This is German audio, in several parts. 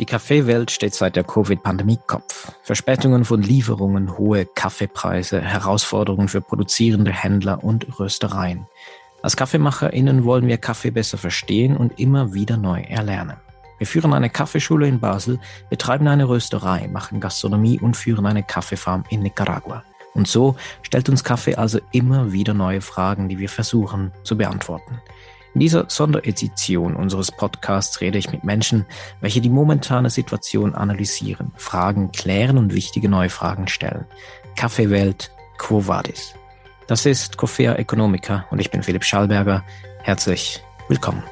Die Kaffeewelt steht seit der Covid-Pandemie Kopf. Verspätungen von Lieferungen, hohe Kaffeepreise, Herausforderungen für produzierende Händler und Röstereien. Als KaffeemacherInnen wollen wir Kaffee besser verstehen und immer wieder neu erlernen. Wir führen eine Kaffeeschule in Basel, betreiben eine Rösterei, machen Gastronomie und führen eine Kaffeefarm in Nicaragua. Und so stellt uns Kaffee also immer wieder neue Fragen, die wir versuchen zu beantworten. In dieser Sonderedition unseres Podcasts rede ich mit Menschen, welche die momentane Situation analysieren, Fragen klären und wichtige neue Fragen stellen. Kaffeewelt, Quo Vadis? Das ist Coffea Economica und ich bin Philipp Schallberger. Herzlich willkommen.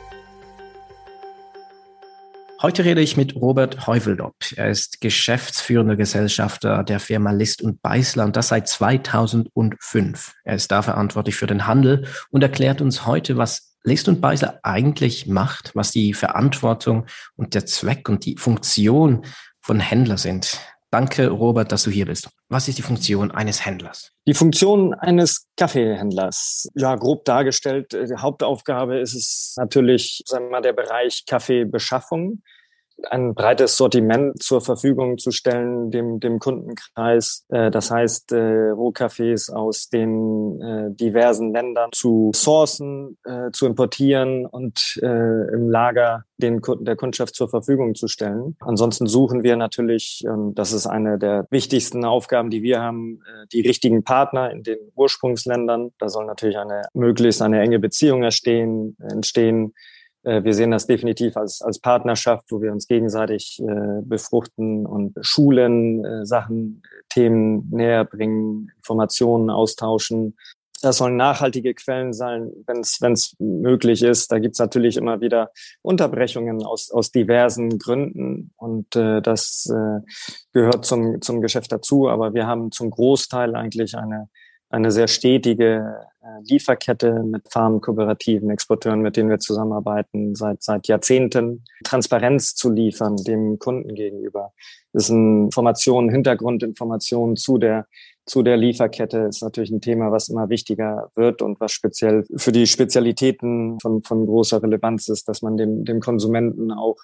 Heute rede ich mit Robert Heuveldop. Er ist geschäftsführender Gesellschafter der Firma List und Beißler und das seit 2005. Er ist da verantwortlich für den Handel und erklärt uns heute, was List und Beisler eigentlich macht, was die Verantwortung und der Zweck und die Funktion von Händler sind. Danke, Robert, dass du hier bist. Was ist die Funktion eines Händlers? Die Funktion eines Kaffeehändlers, ja, grob dargestellt, die Hauptaufgabe ist es natürlich, sagen wir mal, der Bereich Kaffeebeschaffung ein breites Sortiment zur Verfügung zu stellen dem, dem Kundenkreis. Äh, das heißt, äh, Rohkaffees aus den äh, diversen Ländern zu sourcen, äh, zu importieren und äh, im Lager den Kunden, der Kundschaft zur Verfügung zu stellen. Ansonsten suchen wir natürlich, ähm, das ist eine der wichtigsten Aufgaben, die wir haben, äh, die richtigen Partner in den Ursprungsländern. Da soll natürlich eine möglichst eine enge Beziehung entstehen, entstehen wir sehen das definitiv als, als Partnerschaft, wo wir uns gegenseitig äh, befruchten und schulen, äh, Sachen, Themen näher bringen, Informationen austauschen. Das sollen nachhaltige Quellen sein, wenn es möglich ist. Da gibt's natürlich immer wieder Unterbrechungen aus, aus diversen Gründen und äh, das äh, gehört zum, zum Geschäft dazu. Aber wir haben zum Großteil eigentlich eine eine sehr stetige äh, Lieferkette mit Farmkooperativen, Exporteuren, mit denen wir zusammenarbeiten, seit, seit Jahrzehnten, Transparenz zu liefern dem Kunden gegenüber. Das ist ein Informationen, Hintergrundinformationen zu der, zu der Lieferkette ist natürlich ein Thema, was immer wichtiger wird und was speziell für die Spezialitäten von, von großer Relevanz ist, dass man dem, dem Konsumenten auch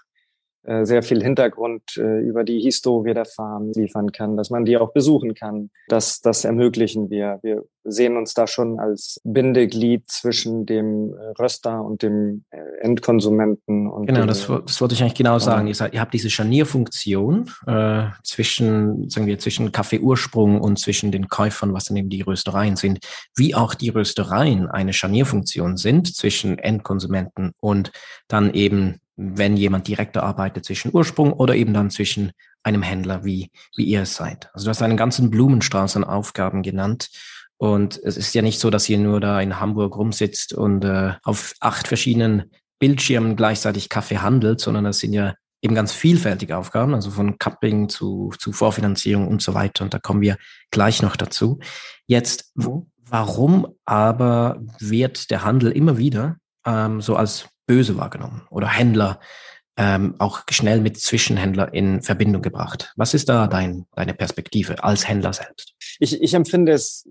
äh, sehr viel Hintergrund äh, über die Historie der Farm liefern kann, dass man die auch besuchen kann. Das, das ermöglichen wir. Wir sehen uns da schon als Bindeglied zwischen dem äh, Röster und dem Endkonsumenten. Und genau, das, das wollte ich eigentlich genau sagen. Ihr, ihr habt diese Scharnierfunktion äh, zwischen, sagen wir, zwischen Kaffeeursprung und zwischen den Käufern, was dann eben die Röstereien sind, wie auch die Röstereien eine Scharnierfunktion sind zwischen Endkonsumenten und dann eben wenn jemand direkter arbeitet zwischen Ursprung oder eben dann zwischen einem Händler, wie, wie ihr es seid. Also du hast einen ganzen Blumenstrauß an Aufgaben genannt. Und es ist ja nicht so, dass ihr nur da in Hamburg rumsitzt und äh, auf acht verschiedenen Bildschirmen gleichzeitig Kaffee handelt, sondern das sind ja eben ganz vielfältige Aufgaben, also von Cupping zu, zu Vorfinanzierung und so weiter. Und da kommen wir gleich noch dazu. Jetzt, warum aber wird der Handel immer wieder ähm, so als böse wahrgenommen oder Händler ähm, auch schnell mit Zwischenhändler in Verbindung gebracht. Was ist da dein, deine Perspektive als Händler selbst? Ich, ich empfinde es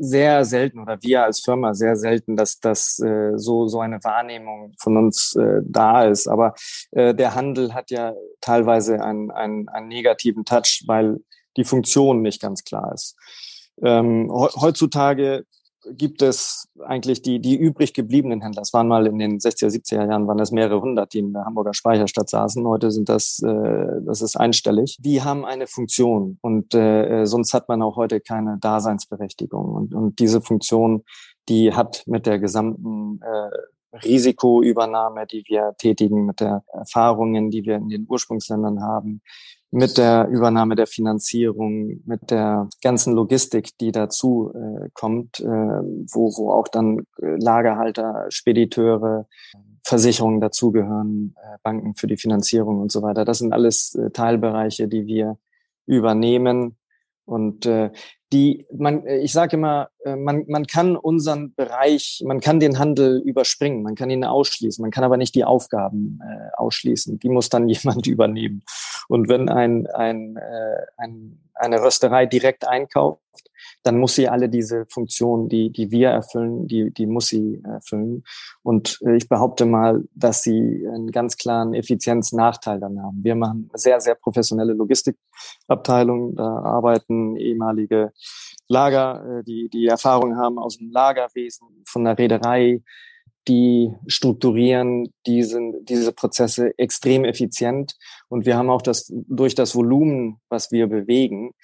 sehr selten oder wir als Firma sehr selten, dass das äh, so so eine Wahrnehmung von uns äh, da ist. Aber äh, der Handel hat ja teilweise einen, einen, einen negativen Touch, weil die Funktion nicht ganz klar ist. Ähm, heutzutage gibt es eigentlich die, die übrig gebliebenen Händler. Es waren mal in den 60er, 70er Jahren waren das mehrere hundert, die in der Hamburger Speicherstadt saßen. Heute sind das, äh, das ist einstellig. Die haben eine Funktion und äh, sonst hat man auch heute keine Daseinsberechtigung. Und, und diese Funktion, die hat mit der gesamten äh, Risikoübernahme, die wir tätigen, mit der Erfahrungen, die wir in den Ursprungsländern haben, mit der Übernahme der Finanzierung, mit der ganzen Logistik, die dazu äh, kommt, äh, wo, wo auch dann äh, Lagerhalter, Spediteure, Versicherungen dazugehören, äh, Banken für die Finanzierung und so weiter. Das sind alles äh, Teilbereiche, die wir übernehmen. Und äh, die, man, ich sage immer, äh, man, man kann unseren Bereich, man kann den Handel überspringen, man kann ihn ausschließen, man kann aber nicht die Aufgaben äh, ausschließen. Die muss dann jemand übernehmen. Und wenn ein, ein, äh, ein, eine Rösterei direkt einkauft, dann muss sie alle diese Funktionen, die, die wir erfüllen, die, die muss sie erfüllen. Und äh, ich behaupte mal, dass sie einen ganz klaren Effizienznachteil dann haben. Wir machen sehr, sehr professionelle Logistikabteilung. Da arbeiten ehemalige Lager, äh, die, die Erfahrung haben aus dem Lagerwesen, von der Reederei, die strukturieren diesen, diese Prozesse extrem effizient. Und wir haben auch das, durch das Volumen, was wir bewegen,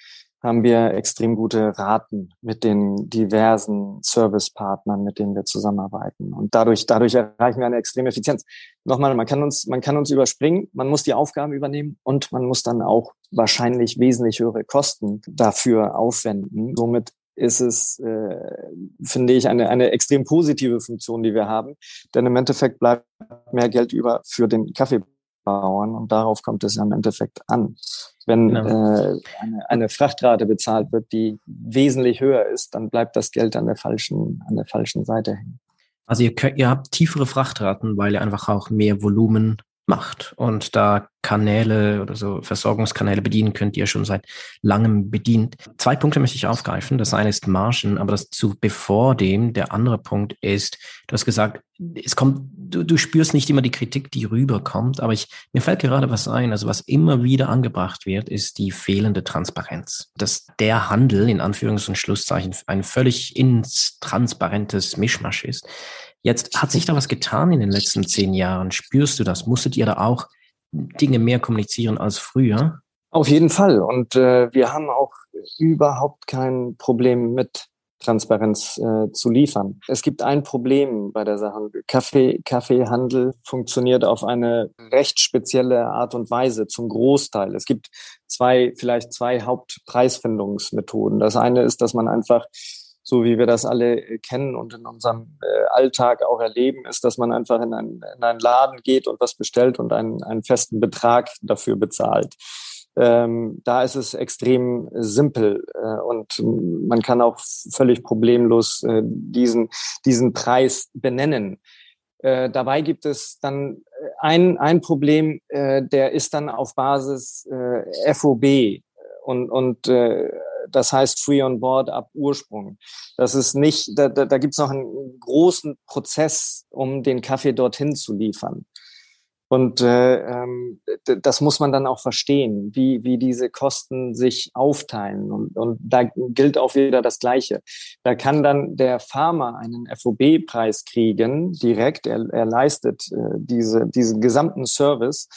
haben wir extrem gute Raten mit den diversen Servicepartnern, mit denen wir zusammenarbeiten. Und dadurch, dadurch erreichen wir eine extreme Effizienz. Nochmal, man kann uns, man kann uns überspringen, man muss die Aufgaben übernehmen und man muss dann auch wahrscheinlich wesentlich höhere Kosten dafür aufwenden. Somit ist es, äh, finde ich, eine, eine extrem positive Funktion, die wir haben. Denn im Endeffekt bleibt mehr Geld über für den Kaffeebauern und darauf kommt es ja im Endeffekt an. Wenn genau. äh, eine, eine Frachtrate bezahlt wird, die wesentlich höher ist, dann bleibt das Geld an der falschen, an der falschen Seite hängen. Also ihr, könnt, ihr habt tiefere Frachtraten, weil ihr einfach auch mehr Volumen macht und da Kanäle oder so Versorgungskanäle bedienen könnt, die ihr schon seit langem bedient. Zwei Punkte möchte ich aufgreifen. Das eine ist Margen, aber das zu bevor dem, der andere Punkt ist, du hast gesagt, es kommt, du, du spürst nicht immer die Kritik, die rüberkommt, aber ich, mir fällt gerade was ein. Also was immer wieder angebracht wird, ist die fehlende Transparenz. Dass der Handel in Anführungs- und Schlusszeichen ein völlig intransparentes Mischmasch ist. Jetzt hat sich da was getan in den letzten zehn Jahren. Spürst du das? Musstet ihr da auch Dinge mehr kommunizieren als früher? Auf jeden Fall. Und äh, wir haben auch überhaupt kein Problem mit Transparenz äh, zu liefern. Es gibt ein Problem bei der Sache. Kaffee, Kaffeehandel funktioniert auf eine recht spezielle Art und Weise zum Großteil. Es gibt zwei, vielleicht zwei Hauptpreisfindungsmethoden. Das eine ist, dass man einfach so wie wir das alle äh, kennen und in unserem äh, Alltag auch erleben, ist, dass man einfach in, ein, in einen Laden geht und was bestellt und einen, einen festen Betrag dafür bezahlt. Ähm, da ist es extrem simpel äh, und man kann auch völlig problemlos äh, diesen, diesen Preis benennen. Äh, dabei gibt es dann äh, ein, ein Problem, der ist dann auf Basis FOB und, und das heißt Free on Board ab Ursprung. Das ist nicht, da, da, da gibt es noch einen großen Prozess, um den Kaffee dorthin zu liefern. Und äh, ähm, das muss man dann auch verstehen, wie, wie diese Kosten sich aufteilen. Und, und da gilt auch wieder das Gleiche. Da kann dann der Farmer einen FOB-Preis kriegen, direkt. Er, er leistet äh, diese, diesen gesamten Service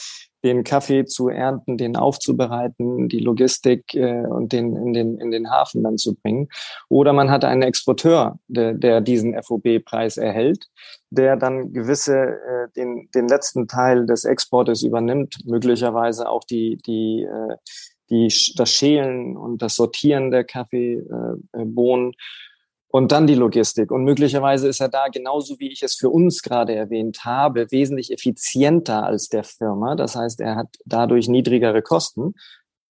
den Kaffee zu ernten, den aufzubereiten, die Logistik äh, und den in den in den Hafen dann zu bringen. Oder man hat einen Exporteur, der, der diesen FOB-Preis erhält, der dann gewisse äh, den den letzten Teil des Exportes übernimmt, möglicherweise auch die die äh, die das Schälen und das Sortieren der Kaffeebohnen. Äh, und dann die Logistik. Und möglicherweise ist er da, genauso wie ich es für uns gerade erwähnt habe, wesentlich effizienter als der Firma. Das heißt, er hat dadurch niedrigere Kosten.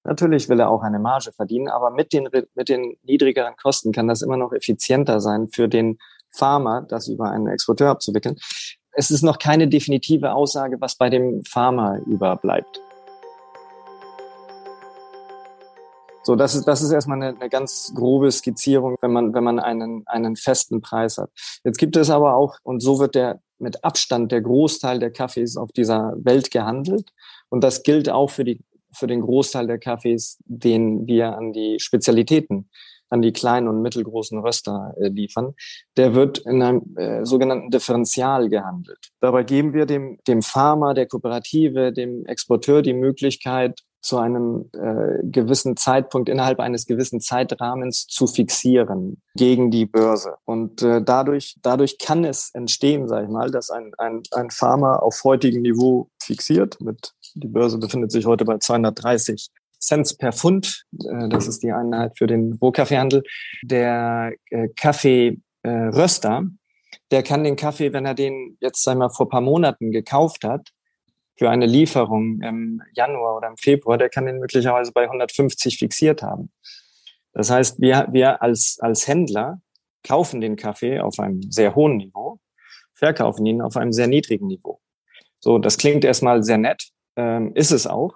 Natürlich will er auch eine Marge verdienen, aber mit den, mit den niedrigeren Kosten kann das immer noch effizienter sein für den Farmer, das über einen Exporteur abzuwickeln. Es ist noch keine definitive Aussage, was bei dem Farmer überbleibt. So, das ist, das ist erstmal eine, eine ganz grobe Skizzierung, wenn man, wenn man einen, einen festen Preis hat. Jetzt gibt es aber auch, und so wird der mit Abstand der Großteil der Kaffees auf dieser Welt gehandelt. Und das gilt auch für die, für den Großteil der Kaffees, den wir an die Spezialitäten an die kleinen und mittelgroßen Röster äh, liefern, der wird in einem äh, sogenannten Differential gehandelt. Dabei geben wir dem, dem Farmer, der Kooperative, dem Exporteur die Möglichkeit, zu einem äh, gewissen Zeitpunkt innerhalb eines gewissen Zeitrahmens zu fixieren gegen die Börse. Und äh, dadurch, dadurch kann es entstehen, sage ich mal, dass ein, ein, ein Farmer auf heutigem Niveau fixiert. Mit, die Börse befindet sich heute bei 230 Cent per Pfund. Äh, das ist die Einheit für den Rohkaffeehandel. Der äh, Kaffeeröster, der kann den Kaffee, wenn er den jetzt, sag ich mal, vor paar Monaten gekauft hat, für eine Lieferung im Januar oder im Februar, der kann den möglicherweise bei 150 fixiert haben. Das heißt, wir, wir als, als Händler kaufen den Kaffee auf einem sehr hohen Niveau, verkaufen ihn auf einem sehr niedrigen Niveau. So, das klingt erstmal sehr nett, ähm, ist es auch.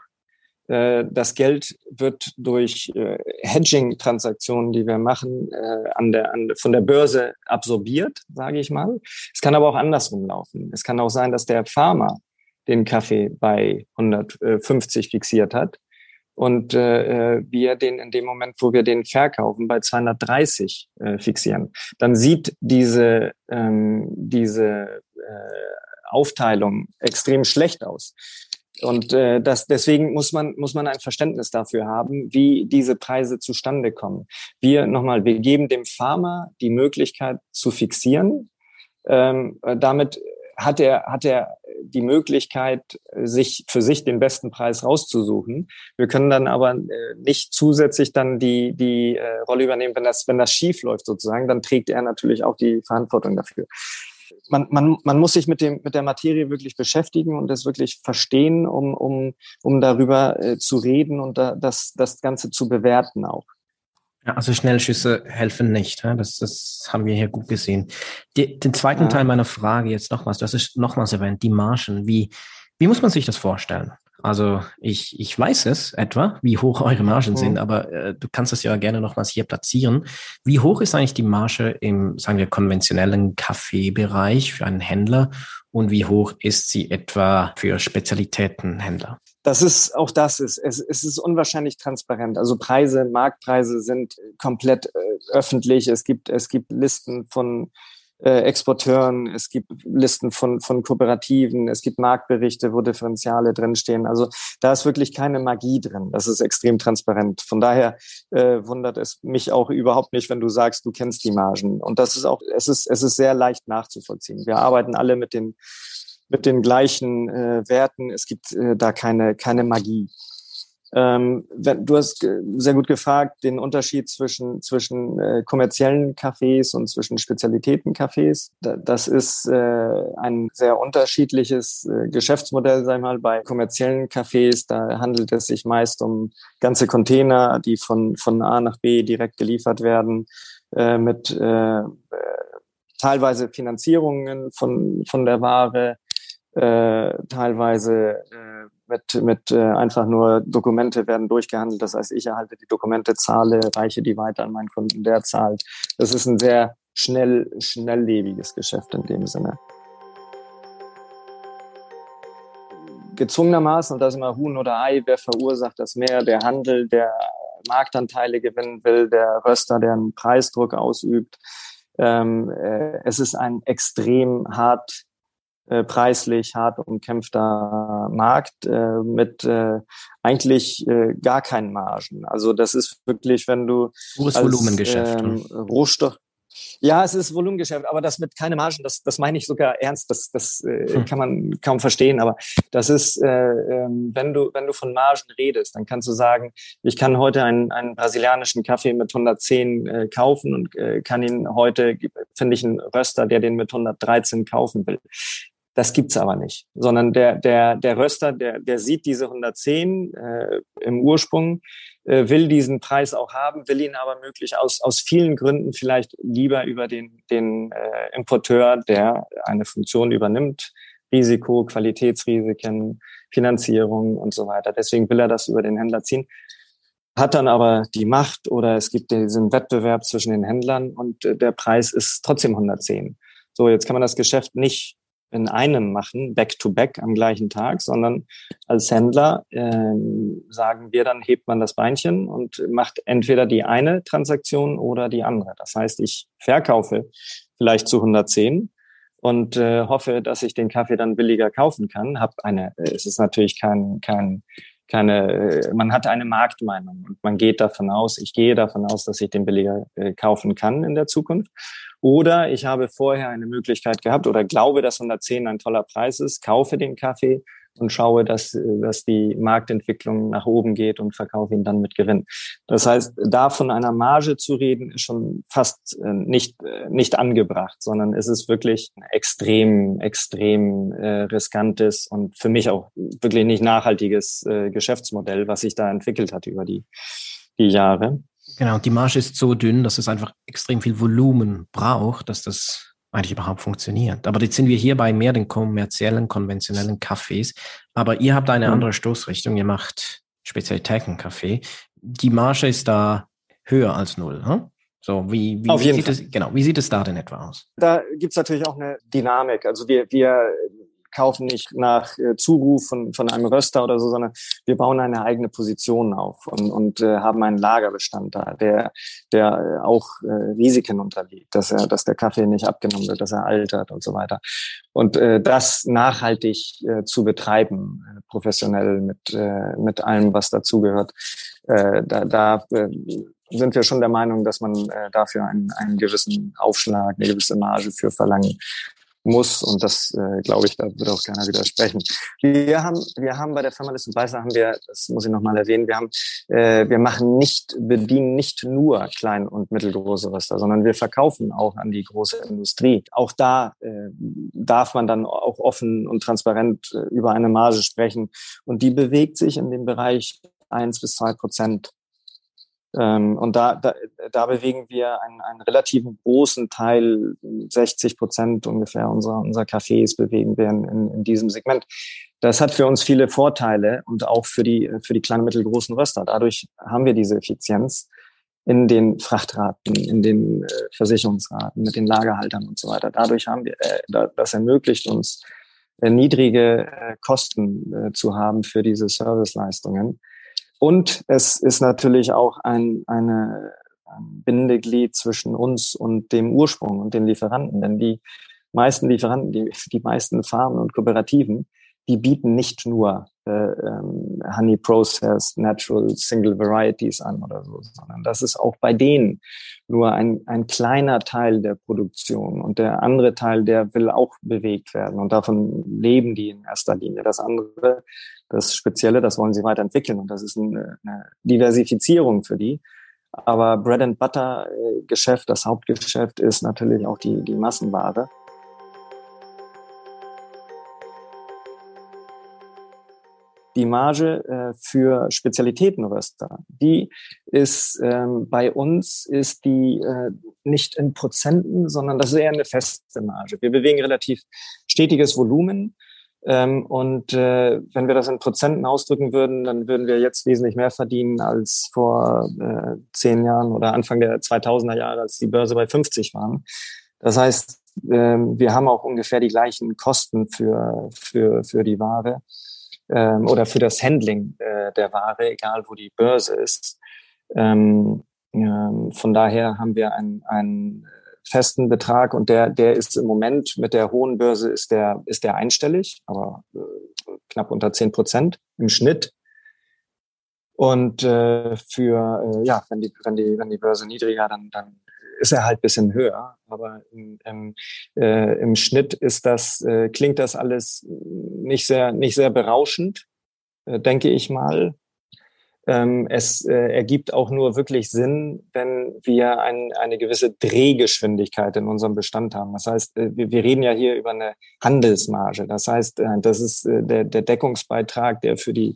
Äh, das Geld wird durch äh, Hedging-Transaktionen, die wir machen, äh, an der, an, von der Börse absorbiert, sage ich mal. Es kann aber auch andersrum laufen. Es kann auch sein, dass der Farmer den Kaffee bei 150 fixiert hat und äh, wir den in dem Moment, wo wir den verkaufen, bei 230 äh, fixieren. Dann sieht diese, ähm, diese äh, Aufteilung extrem schlecht aus. Und äh, das, deswegen muss man, muss man ein Verständnis dafür haben, wie diese Preise zustande kommen. Wir nochmal, wir geben dem Farmer die Möglichkeit zu fixieren. Ähm, damit hat er, hat er die Möglichkeit, sich für sich den besten Preis rauszusuchen. Wir können dann aber äh, nicht zusätzlich dann die, die äh, Rolle übernehmen, wenn das, wenn das schief läuft sozusagen, dann trägt er natürlich auch die Verantwortung dafür man, man, man muss sich mit, dem, mit der Materie wirklich beschäftigen und das wirklich verstehen, um, um, um darüber äh, zu reden und da, das, das Ganze zu bewerten auch. Ja, also Schnellschüsse helfen nicht. Das, das haben wir hier gut gesehen. Die, den zweiten ja. Teil meiner Frage jetzt nochmals, das ist nochmals erwähnt, die Margen. Wie, wie muss man sich das vorstellen? Also ich, ich weiß es etwa, wie hoch eure Margen mhm. sind, aber äh, du kannst es ja gerne nochmals hier platzieren. Wie hoch ist eigentlich die Marge im, sagen wir, konventionellen Kaffeebereich für einen Händler und wie hoch ist sie etwa für Spezialitätenhändler? Das ist auch das ist es, es ist unwahrscheinlich transparent. Also Preise, Marktpreise sind komplett äh, öffentlich. Es gibt es gibt Listen von äh, Exporteuren, es gibt Listen von, von Kooperativen, es gibt Marktberichte, wo Differentiale drinstehen. Also da ist wirklich keine Magie drin. Das ist extrem transparent. Von daher äh, wundert es mich auch überhaupt nicht, wenn du sagst, du kennst die Margen. Und das ist auch, es ist, es ist sehr leicht nachzuvollziehen. Wir arbeiten alle mit den mit den gleichen äh, Werten. Es gibt äh, da keine, keine Magie. Ähm, du hast sehr gut gefragt, den Unterschied zwischen, zwischen äh, kommerziellen Cafés und zwischen Spezialitätencafés. Da, das ist äh, ein sehr unterschiedliches äh, Geschäftsmodell, sag ich mal. Bei kommerziellen Cafés, da handelt es sich meist um ganze Container, die von, von A nach B direkt geliefert werden, äh, mit äh, äh teilweise Finanzierungen von, von der Ware, äh, teilweise äh, mit, mit äh, einfach nur Dokumente werden durchgehandelt. Das heißt, ich erhalte die Dokumente, zahle, reiche die weiter an meinen Kunden, der zahlt. Das ist ein sehr schnell, schnelllebiges Geschäft in dem Sinne. Gezwungenermaßen, und das ist immer Huhn oder Ei, wer verursacht das mehr? Der Handel, der Marktanteile gewinnen will, der Röster, der einen Preisdruck ausübt. Ähm, äh, es ist ein extrem hart äh, preislich hart umkämpfter Markt äh, mit äh, eigentlich äh, gar keinen Margen. Also das ist wirklich, wenn du Hohes Volumengeschäft. Ähm, Rohstoff, ja, es ist Volumengeschäft, aber das mit keine Margen, das, das meine ich sogar ernst. Das, das äh, hm. kann man kaum verstehen. Aber das ist, äh, äh, wenn du wenn du von Margen redest, dann kannst du sagen, ich kann heute einen, einen brasilianischen Kaffee mit 110 äh, kaufen und äh, kann ihn heute finde ich einen Röster, der den mit 113 kaufen will. Das gibt's aber nicht, sondern der der der Röster, der der sieht diese 110 äh, im Ursprung, äh, will diesen Preis auch haben, will ihn aber möglich aus aus vielen Gründen vielleicht lieber über den den äh, Importeur, der eine Funktion übernimmt, Risiko, Qualitätsrisiken, Finanzierung und so weiter. Deswegen will er das über den Händler ziehen hat dann aber die Macht oder es gibt diesen Wettbewerb zwischen den Händlern und äh, der Preis ist trotzdem 110. So, jetzt kann man das Geschäft nicht in einem machen, back-to-back -back am gleichen Tag, sondern als Händler äh, sagen wir dann, hebt man das Beinchen und macht entweder die eine Transaktion oder die andere. Das heißt, ich verkaufe vielleicht zu 110 und äh, hoffe, dass ich den Kaffee dann billiger kaufen kann. Hab eine, äh, es ist natürlich kein, kein keine, äh, man hat eine Marktmeinung und man geht davon aus, ich gehe davon aus, dass ich den billiger äh, kaufen kann in der Zukunft. Oder ich habe vorher eine Möglichkeit gehabt oder glaube, dass 110 ein toller Preis ist, kaufe den Kaffee und schaue, dass, dass die Marktentwicklung nach oben geht und verkaufe ihn dann mit Gewinn. Das heißt, da von einer Marge zu reden, ist schon fast äh, nicht, äh, nicht angebracht, sondern es ist wirklich extrem, extrem äh, riskantes und für mich auch wirklich nicht nachhaltiges Geschäftsmodell, was sich da entwickelt hat über die, die Jahre. Genau, die Marge ist so dünn, dass es einfach extrem viel Volumen braucht, dass das eigentlich überhaupt funktioniert. Aber jetzt sind wir hier bei mehr den kommerziellen, konventionellen Cafés. Aber ihr habt eine mhm. andere Stoßrichtung. Ihr macht Spezialitätenkaffee. Die Marge ist da höher als null. Hm? So, wie, wie, jeden sieht Fall. es, genau, wie sieht es da denn etwa aus? Da gibt's natürlich auch eine Dynamik. Also wir, wir kaufen nicht nach äh, Zuruf von, von einem Röster oder so, sondern wir bauen eine eigene Position auf und, und äh, haben einen Lagerbestand da, der, der äh, auch äh, Risiken unterliegt, dass er, dass der Kaffee nicht abgenommen wird, dass er altert und so weiter. Und äh, das nachhaltig äh, zu betreiben, äh, professionell mit, äh, mit allem, was dazugehört, äh, da, da äh, sind wir schon der Meinung, dass man äh, dafür einen, einen gewissen Aufschlag, eine gewisse Marge für verlangen muss. Und das, äh, glaube ich, da wird auch keiner widersprechen. Wir haben, wir haben bei der Firma List und Weißer haben wir, das muss ich nochmal erwähnen, wir haben, äh, wir machen nicht, bedienen nicht nur klein- und mittelgroße Röster, sondern wir verkaufen auch an die große Industrie. Auch da äh, darf man dann auch offen und transparent äh, über eine Marge sprechen. Und die bewegt sich in dem Bereich eins bis zwei Prozent ähm, und da, da, da bewegen wir einen, einen relativen großen Teil, 60 Prozent ungefähr unserer, unserer Cafés bewegen wir in, in, in diesem Segment. Das hat für uns viele Vorteile und auch für die, für die kleinen, mittelgroßen Röster. Dadurch haben wir diese Effizienz in den Frachtraten, in den äh, Versicherungsraten, mit den Lagerhaltern und so weiter. Dadurch haben wir, äh, da, das ermöglicht uns, äh, niedrige äh, Kosten äh, zu haben für diese Serviceleistungen. Und es ist natürlich auch ein, eine, ein Bindeglied zwischen uns und dem Ursprung und den Lieferanten. Denn die meisten Lieferanten, die, die meisten Farmen und Kooperativen, die bieten nicht nur äh, ähm, Honey Processed Natural Single Varieties an oder so, sondern das ist auch bei denen nur ein, ein kleiner Teil der Produktion und der andere Teil, der will auch bewegt werden und davon leben die in erster Linie. Das andere, das Spezielle, das wollen sie weiterentwickeln und das ist eine, eine Diversifizierung für die. Aber Bread and Butter äh, Geschäft, das Hauptgeschäft ist natürlich auch die, die Massenware. Die Marge äh, für Spezialitätenröster, die ist ähm, bei uns ist die äh, nicht in Prozenten, sondern das ist eher eine feste Marge. Wir bewegen relativ stetiges Volumen. Ähm, und äh, wenn wir das in Prozenten ausdrücken würden, dann würden wir jetzt wesentlich mehr verdienen als vor äh, zehn Jahren oder Anfang der 2000er Jahre, als die Börse bei 50 waren. Das heißt, äh, wir haben auch ungefähr die gleichen Kosten für, für, für die Ware ähm, oder für das Handling äh, der Ware, egal wo die Börse ist. Ähm, ähm, von daher haben wir einen, einen festen Betrag und der, der ist im Moment mit der hohen Börse ist der, ist der einstellig, aber äh, knapp unter zehn Prozent im Schnitt. Und äh, für äh, ja, wenn die, wenn die, wenn die Börse niedriger, dann, dann ist er halt bisschen höher. Aber im, im, äh, im Schnitt ist das, äh, klingt das alles nicht sehr, nicht sehr berauschend, äh, denke ich mal. Ähm, es äh, ergibt auch nur wirklich Sinn, wenn wir ein, eine gewisse Drehgeschwindigkeit in unserem Bestand haben. Das heißt, äh, wir, wir reden ja hier über eine Handelsmarge. Das heißt, äh, das ist äh, der, der Deckungsbeitrag, der für die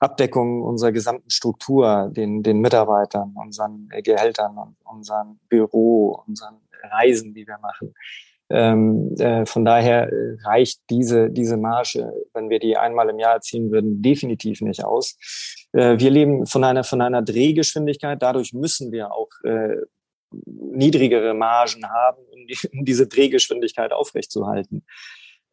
Abdeckung unserer gesamten Struktur, den, den Mitarbeitern, unseren Gehältern und unserem Büro, unseren Reisen, die wir machen. Ähm, äh, von daher äh, reicht diese, diese Marge, wenn wir die einmal im Jahr erzielen würden, definitiv nicht aus. Äh, wir leben von einer, von einer Drehgeschwindigkeit. Dadurch müssen wir auch äh, niedrigere Margen haben, um, die, um diese Drehgeschwindigkeit aufrechtzuerhalten.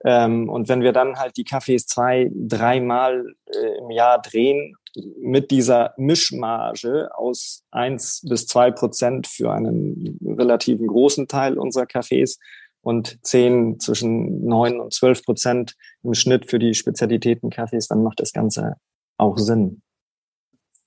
Ähm, und wenn wir dann halt die Kaffees zwei, dreimal äh, im Jahr drehen, mit dieser Mischmarge aus eins bis zwei Prozent für einen relativen großen Teil unserer Kaffees und zehn zwischen neun und zwölf Prozent im Schnitt für die Spezialitäten-Kaffees, dann macht das Ganze auch Sinn.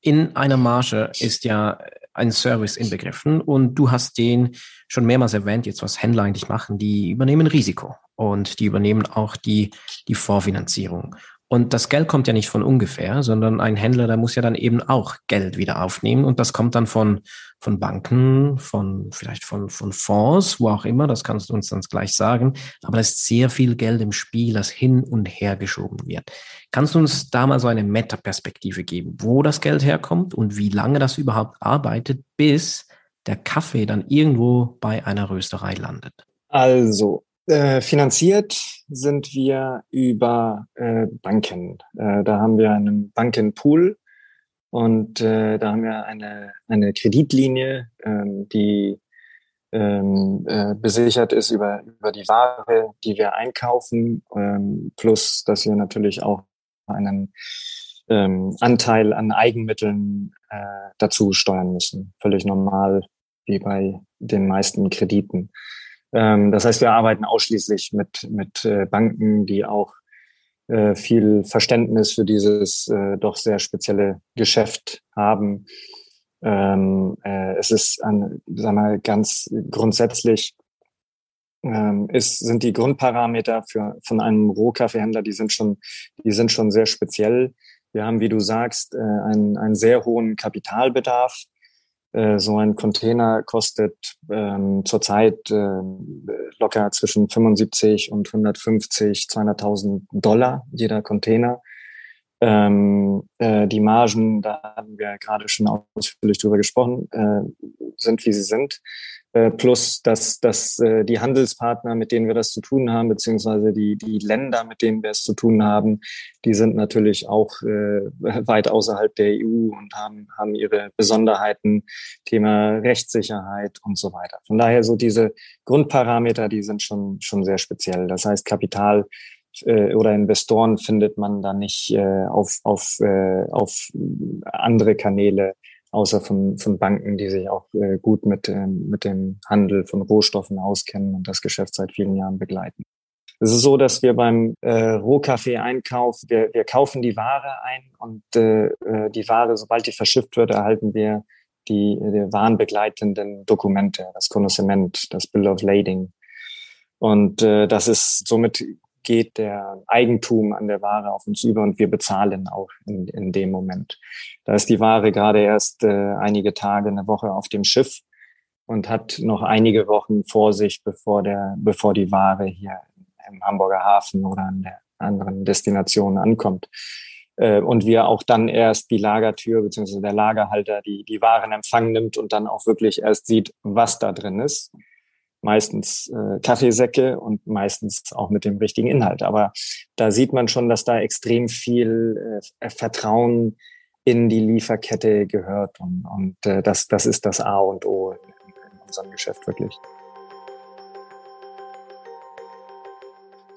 In einer Marge ist ja ein Service inbegriffen und du hast den schon mehrmals erwähnt, jetzt was Händler eigentlich machen, die übernehmen Risiko und die übernehmen auch die, die Vorfinanzierung. Und das Geld kommt ja nicht von ungefähr, sondern ein Händler, der muss ja dann eben auch Geld wieder aufnehmen. Und das kommt dann von, von Banken, von, vielleicht von, von Fonds, wo auch immer. Das kannst du uns dann gleich sagen. Aber da ist sehr viel Geld im Spiel, das hin und her geschoben wird. Kannst du uns da mal so eine Metaperspektive geben, wo das Geld herkommt und wie lange das überhaupt arbeitet, bis der Kaffee dann irgendwo bei einer Rösterei landet? Also, äh, finanziert sind wir über äh, Banken. Äh, da haben wir einen Bankenpool Und äh, da haben wir eine, eine Kreditlinie, ähm, die ähm, äh, besichert ist über, über die Ware, die wir einkaufen, ähm, plus dass wir natürlich auch einen Anteil an Eigenmitteln dazu steuern müssen. Völlig normal, wie bei den meisten Krediten. Ähm, das heißt, wir arbeiten ausschließlich mit, mit äh, Banken, die auch äh, viel Verständnis für dieses äh, doch sehr spezielle Geschäft haben. Ähm, äh, es ist an, sag mal, ganz grundsätzlich ähm, ist, sind die Grundparameter für, von einem Rohkaffeehändler, die sind schon, die sind schon sehr speziell. Wir haben, wie du sagst, einen, einen sehr hohen Kapitalbedarf. Äh, so ein Container kostet ähm, zurzeit äh, locker zwischen 75 und 150, 200.000 Dollar jeder Container. Ähm, äh, die Margen, da haben wir gerade schon ausführlich drüber gesprochen, äh, sind wie sie sind. Äh, plus, dass, dass äh, die Handelspartner, mit denen wir das zu tun haben, beziehungsweise die, die Länder, mit denen wir es zu tun haben, die sind natürlich auch äh, weit außerhalb der EU und haben, haben ihre Besonderheiten, Thema Rechtssicherheit und so weiter. Von daher so diese Grundparameter, die sind schon, schon sehr speziell. Das heißt, Kapital äh, oder Investoren findet man da nicht äh, auf, auf, äh, auf andere Kanäle außer von, von Banken, die sich auch gut mit, ähm, mit dem Handel von Rohstoffen auskennen und das Geschäft seit vielen Jahren begleiten. Es ist so, dass wir beim äh, Rohkaffee-Einkauf, wir, wir kaufen die Ware ein und äh die Ware, sobald die verschifft wird, erhalten wir die, die warenbegleitenden Dokumente, das Konnoissement, das Bill of Lading. Und äh, das ist somit geht der Eigentum an der Ware auf uns über und wir bezahlen auch in, in dem Moment. Da ist die Ware gerade erst äh, einige Tage, eine Woche auf dem Schiff und hat noch einige Wochen vor sich, bevor der, bevor die Ware hier im Hamburger Hafen oder an der anderen Destination ankommt. Äh, und wir auch dann erst die Lagertür bzw. der Lagerhalter die, die Waren Empfang nimmt und dann auch wirklich erst sieht, was da drin ist meistens äh, Kaffeesäcke und meistens auch mit dem richtigen Inhalt. Aber da sieht man schon, dass da extrem viel äh, Vertrauen in die Lieferkette gehört und, und äh, das, das ist das A und O in, in unserem Geschäft wirklich.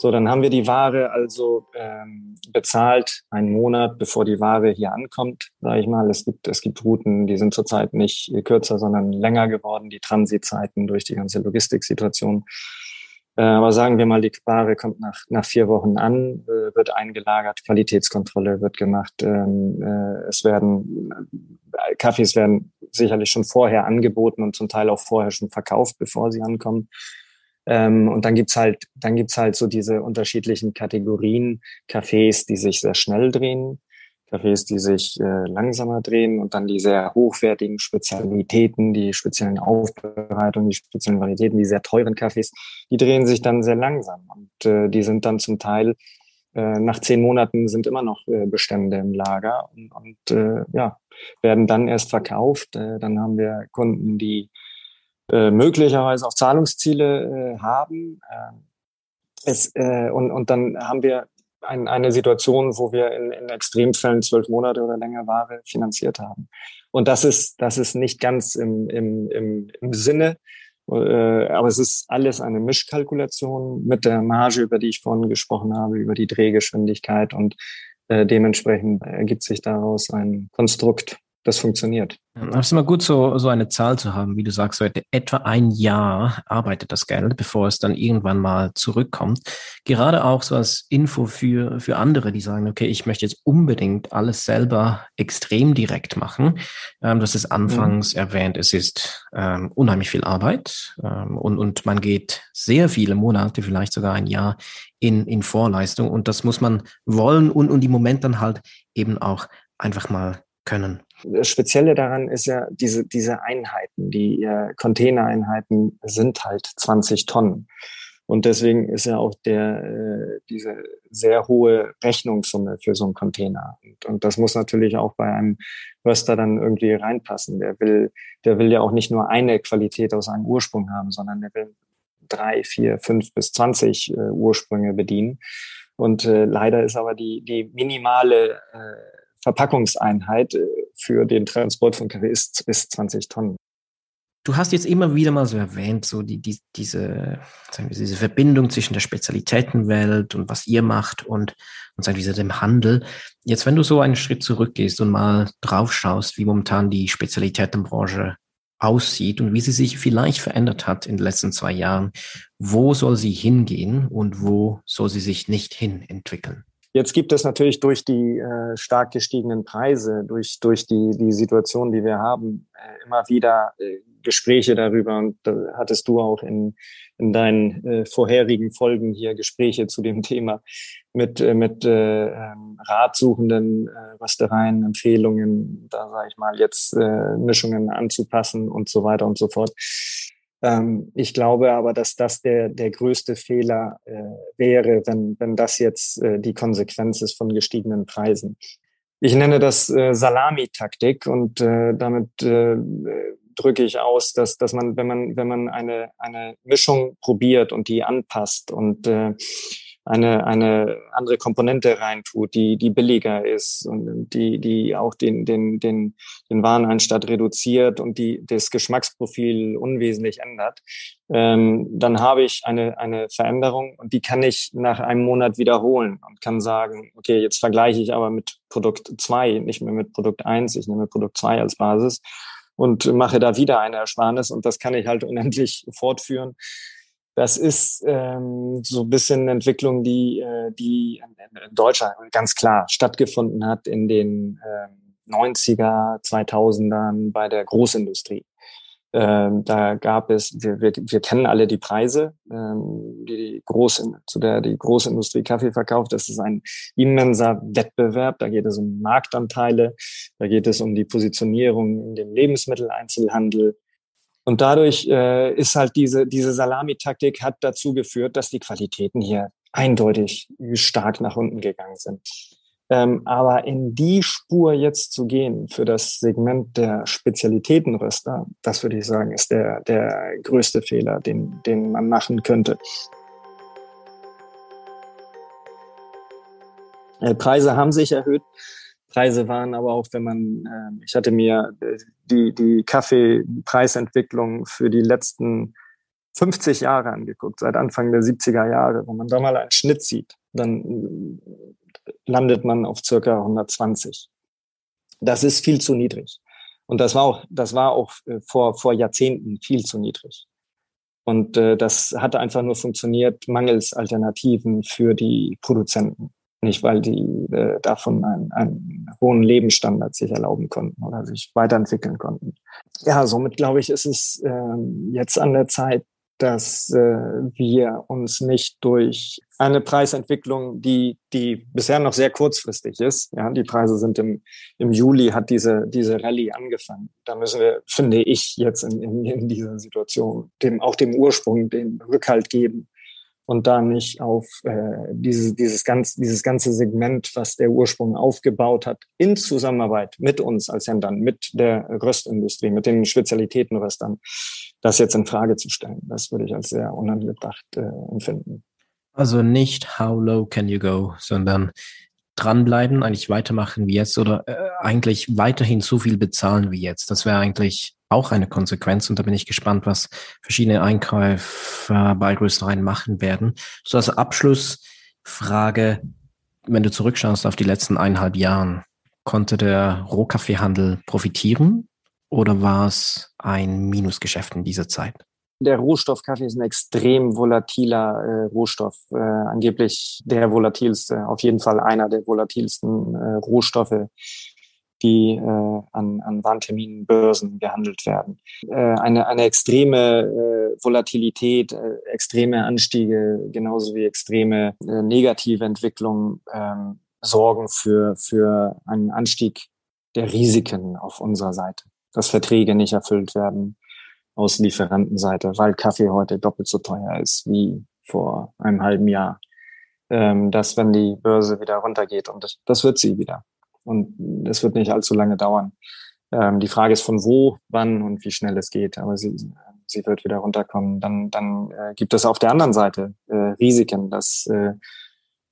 So, dann haben wir die Ware also ähm, bezahlt, einen Monat, bevor die Ware hier ankommt, sage ich mal. Es gibt, es gibt Routen, die sind zurzeit nicht kürzer, sondern länger geworden, die Transitzeiten durch die ganze Logistiksituation. Äh, aber sagen wir mal, die Ware kommt nach, nach vier Wochen an, äh, wird eingelagert, Qualitätskontrolle wird gemacht. Ähm, äh, es werden, äh, Kaffees werden sicherlich schon vorher angeboten und zum Teil auch vorher schon verkauft, bevor sie ankommen. Ähm, und dann gibt's halt, dann gibt's halt so diese unterschiedlichen Kategorien, Cafés, die sich sehr schnell drehen, Cafés, die sich äh, langsamer drehen und dann die sehr hochwertigen Spezialitäten, die speziellen Aufbereitungen, die speziellen Varietäten, die sehr teuren Cafés, die drehen sich dann sehr langsam. Und äh, die sind dann zum Teil äh, nach zehn Monaten sind immer noch äh, Bestände im Lager. Und, und äh, ja, werden dann erst verkauft. Äh, dann haben wir Kunden, die äh, möglicherweise auch Zahlungsziele äh, haben. Äh, es, äh, und, und dann haben wir ein, eine Situation, wo wir in, in Extremfällen zwölf Monate oder länger Ware finanziert haben. Und das ist, das ist nicht ganz im, im, im, im Sinne, äh, aber es ist alles eine Mischkalkulation mit der Marge, über die ich vorhin gesprochen habe, über die Drehgeschwindigkeit und äh, dementsprechend ergibt sich daraus ein Konstrukt, das funktioniert. Aber es ist immer gut, so, so eine Zahl zu haben, wie du sagst, so etwa ein Jahr arbeitet das Geld, bevor es dann irgendwann mal zurückkommt. Gerade auch so als Info für, für andere, die sagen, okay, ich möchte jetzt unbedingt alles selber extrem direkt machen. Ähm, das ist anfangs mhm. erwähnt, es ist ähm, unheimlich viel Arbeit ähm, und, und man geht sehr viele Monate, vielleicht sogar ein Jahr in, in Vorleistung und das muss man wollen und, und im Moment dann halt eben auch einfach mal können. Das Spezielle daran ist ja, diese, diese Einheiten, die äh, Containereinheiten sind halt 20 Tonnen. Und deswegen ist ja auch der, äh, diese sehr hohe Rechnungssumme für so einen Container. Und, und das muss natürlich auch bei einem Röster dann irgendwie reinpassen. Der will, der will ja auch nicht nur eine Qualität aus einem Ursprung haben, sondern der will drei, vier, fünf bis zwanzig äh, Ursprünge bedienen. Und äh, leider ist aber die, die minimale äh, Verpackungseinheit äh, für den Transport von Kaffee ist bis 20 Tonnen. Du hast jetzt immer wieder mal so erwähnt, so die, die, diese, sagen wir, diese Verbindung zwischen der Spezialitätenwelt und was ihr macht und, und sagen wir, dem Handel. Jetzt, wenn du so einen Schritt zurückgehst und mal drauf schaust, wie momentan die Spezialitätenbranche aussieht und wie sie sich vielleicht verändert hat in den letzten zwei Jahren, wo soll sie hingehen und wo soll sie sich nicht hin entwickeln? Jetzt gibt es natürlich durch die äh, stark gestiegenen Preise, durch, durch die, die Situation, die wir haben, äh, immer wieder äh, Gespräche darüber. Und da hattest du auch in, in deinen äh, vorherigen Folgen hier Gespräche zu dem Thema mit, äh, mit äh, ähm, ratsuchenden äh, Röstereien, Empfehlungen, da sage ich mal, jetzt äh, Mischungen anzupassen und so weiter und so fort. Ähm, ich glaube aber, dass das der, der größte Fehler äh, wäre, wenn, wenn das jetzt äh, die Konsequenz ist von gestiegenen Preisen. Ich nenne das äh, Salami-Taktik und äh, damit äh, drücke ich aus, dass, dass man, wenn man, wenn man eine, eine Mischung probiert und die anpasst und äh, eine, eine andere Komponente reintut, die, die billiger ist und die, die auch den, den, den, den Wareneinstatt reduziert und die das Geschmacksprofil unwesentlich ändert, ähm, dann habe ich eine, eine Veränderung und die kann ich nach einem Monat wiederholen und kann sagen, okay, jetzt vergleiche ich aber mit Produkt zwei nicht mehr mit Produkt eins ich nehme Produkt zwei als Basis und mache da wieder eine Ersparnis und das kann ich halt unendlich fortführen. Das ist ähm, so ein bisschen Entwicklung, die, äh, die in Deutschland ganz klar stattgefunden hat in den äh, 90er, 2000ern bei der Großindustrie. Ähm, da gab es, wir, wir, wir kennen alle die Preise, ähm, die, die große, zu der die Großindustrie Kaffee verkauft. Das ist ein immenser Wettbewerb. Da geht es um Marktanteile, da geht es um die Positionierung in dem Lebensmitteleinzelhandel. Und dadurch äh, ist halt diese, diese Salamitaktik hat dazu geführt, dass die Qualitäten hier eindeutig stark nach unten gegangen sind. Ähm, aber in die Spur jetzt zu gehen für das Segment der Spezialitätenröster, das würde ich sagen, ist der, der größte Fehler, den, den man machen könnte. Äh, Preise haben sich erhöht. Preise waren aber auch, wenn man, äh, ich hatte mir äh, die, die Kaffeepreisentwicklung für die letzten 50 Jahre angeguckt, seit Anfang der 70er Jahre. Wenn man da mal einen Schnitt sieht, dann landet man auf circa 120. Das ist viel zu niedrig. Und das war auch, das war auch äh, vor, vor Jahrzehnten viel zu niedrig. Und äh, das hat einfach nur funktioniert mangels Alternativen für die Produzenten. Nicht, weil die äh, davon einen, einen hohen Lebensstandard sich erlauben konnten oder sich weiterentwickeln konnten. Ja, somit glaube ich, ist es äh, jetzt an der Zeit, dass äh, wir uns nicht durch eine Preisentwicklung, die, die bisher noch sehr kurzfristig ist, ja, die Preise sind im, im Juli, hat diese, diese Rallye angefangen. Da müssen wir, finde ich, jetzt in, in, in dieser Situation dem, auch dem Ursprung den Rückhalt geben und da nicht auf äh, dieses, dieses, ganz, dieses ganze Segment, was der Ursprung aufgebaut hat, in Zusammenarbeit mit uns als Händlern, mit der Röstindustrie, mit den Spezialitätenröstern, das jetzt in Frage zu stellen. Das würde ich als sehr unangebracht äh, empfinden. Also nicht how low can you go, sondern dranbleiben, eigentlich weitermachen wie jetzt oder äh, eigentlich weiterhin so viel bezahlen wie jetzt. Das wäre eigentlich auch eine Konsequenz und da bin ich gespannt, was verschiedene Einkäufer bei Röstereien machen werden. So als Abschlussfrage, wenn du zurückschaust auf die letzten eineinhalb Jahren, konnte der Rohkaffeehandel profitieren oder war es ein Minusgeschäft in dieser Zeit? Der Rohstoff Kaffee ist ein extrem volatiler äh, Rohstoff, äh, angeblich der volatilste, auf jeden Fall einer der volatilsten äh, Rohstoffe die äh, an, an Warnterminbörsen gehandelt werden. Äh, eine, eine extreme äh, Volatilität, äh, extreme Anstiege, genauso wie extreme äh, negative Entwicklungen ähm, sorgen für, für einen Anstieg der Risiken auf unserer Seite, dass Verträge nicht erfüllt werden aus Lieferantenseite, weil Kaffee heute doppelt so teuer ist wie vor einem halben Jahr. Ähm, dass wenn die Börse wieder runtergeht und das, das wird sie wieder und es wird nicht allzu lange dauern. Ähm, die Frage ist von wo, wann und wie schnell es geht, aber sie, sie wird wieder runterkommen. Dann, dann äh, gibt es auf der anderen Seite äh, Risiken, dass äh,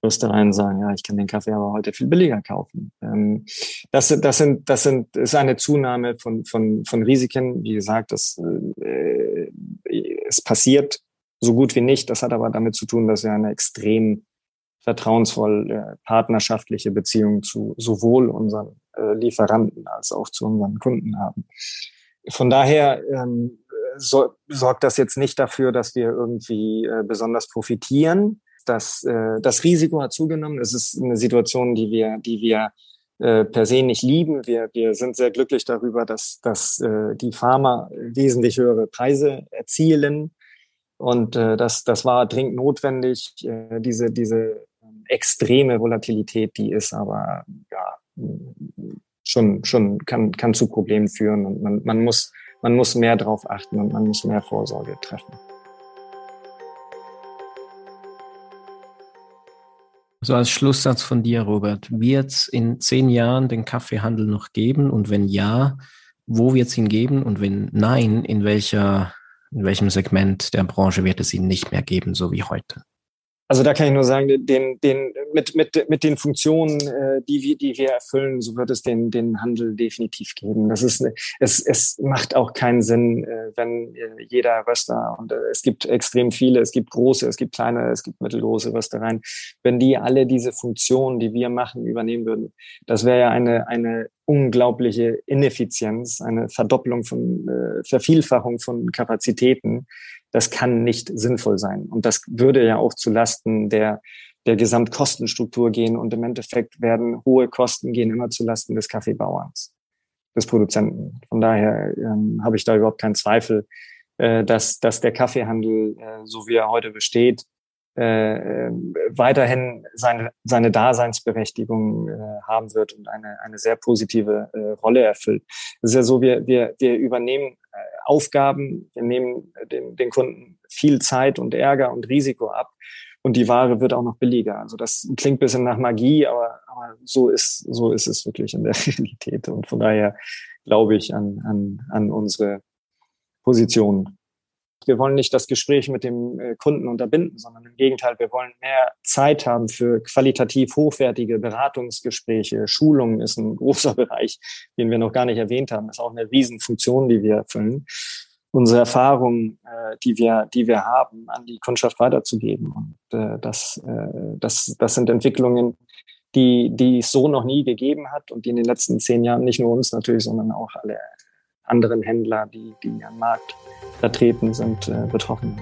Röstereien sagen, ja, ich kann den Kaffee aber heute viel billiger kaufen. Ähm, das, das sind, das sind, ist eine Zunahme von, von, von Risiken. Wie gesagt, das, äh, es passiert so gut wie nicht. Das hat aber damit zu tun, dass wir eine extrem vertrauensvoll äh, partnerschaftliche Beziehung zu sowohl unseren äh, Lieferanten als auch zu unseren Kunden haben. Von daher ähm, so, sorgt das jetzt nicht dafür, dass wir irgendwie äh, besonders profitieren. Das, äh, das Risiko hat zugenommen. Es ist eine Situation, die wir, die wir äh, per se nicht lieben. Wir, wir sind sehr glücklich darüber, dass, dass äh, die Pharma wesentlich höhere Preise erzielen. Und äh, das, das war dringend notwendig. Äh, diese, diese extreme Volatilität, die ist aber ja schon, schon kann, kann zu Problemen führen. Und man, man, muss, man muss mehr darauf achten und man muss mehr Vorsorge treffen. So als Schlusssatz von dir, Robert, wird es in zehn Jahren den Kaffeehandel noch geben? Und wenn ja, wo wird es ihn geben? Und wenn nein, in welcher, in welchem Segment der Branche wird es ihn nicht mehr geben, so wie heute? Also da kann ich nur sagen, den, den, mit, mit, mit den Funktionen, äh, die, wir, die wir erfüllen, so wird es den, den Handel definitiv geben. Das ist, es, es macht auch keinen Sinn, äh, wenn äh, jeder Röster, und äh, es gibt extrem viele, es gibt große, es gibt kleine, es gibt mittelgroße Röstereien, wenn die alle diese Funktionen, die wir machen, übernehmen würden, das wäre ja eine, eine unglaubliche Ineffizienz, eine Verdopplung von, äh, Vervielfachung von Kapazitäten das kann nicht sinnvoll sein. Und das würde ja auch zu Lasten der, der Gesamtkostenstruktur gehen. Und im Endeffekt werden hohe Kosten gehen immer zu Lasten des Kaffeebauers, des Produzenten. Von daher ähm, habe ich da überhaupt keinen Zweifel, äh, dass, dass der Kaffeehandel, äh, so wie er heute besteht, äh, äh, weiterhin seine, seine Daseinsberechtigung äh, haben wird und eine, eine sehr positive äh, Rolle erfüllt. Es ist ja so, wir, wir, wir übernehmen äh, Aufgaben, wir nehmen den, den Kunden viel Zeit und Ärger und Risiko ab. Und die Ware wird auch noch billiger. Also das klingt bisschen nach Magie, aber, aber so ist so ist es wirklich in der Realität. Und von daher glaube ich an, an, an unsere Position wir wollen nicht das Gespräch mit dem äh, Kunden unterbinden, sondern im Gegenteil, wir wollen mehr Zeit haben für qualitativ hochwertige Beratungsgespräche. Schulungen ist ein großer Bereich, den wir noch gar nicht erwähnt haben. Das ist auch eine Riesenfunktion, die wir erfüllen. Unsere Erfahrungen, äh, die wir, die wir haben, an die Kundschaft weiterzugeben. Und äh, das, das, das sind Entwicklungen, die, die es so noch nie gegeben hat und die in den letzten zehn Jahren nicht nur uns natürlich, sondern auch alle anderen Händler, die, die am Markt vertreten sind, äh, betroffen.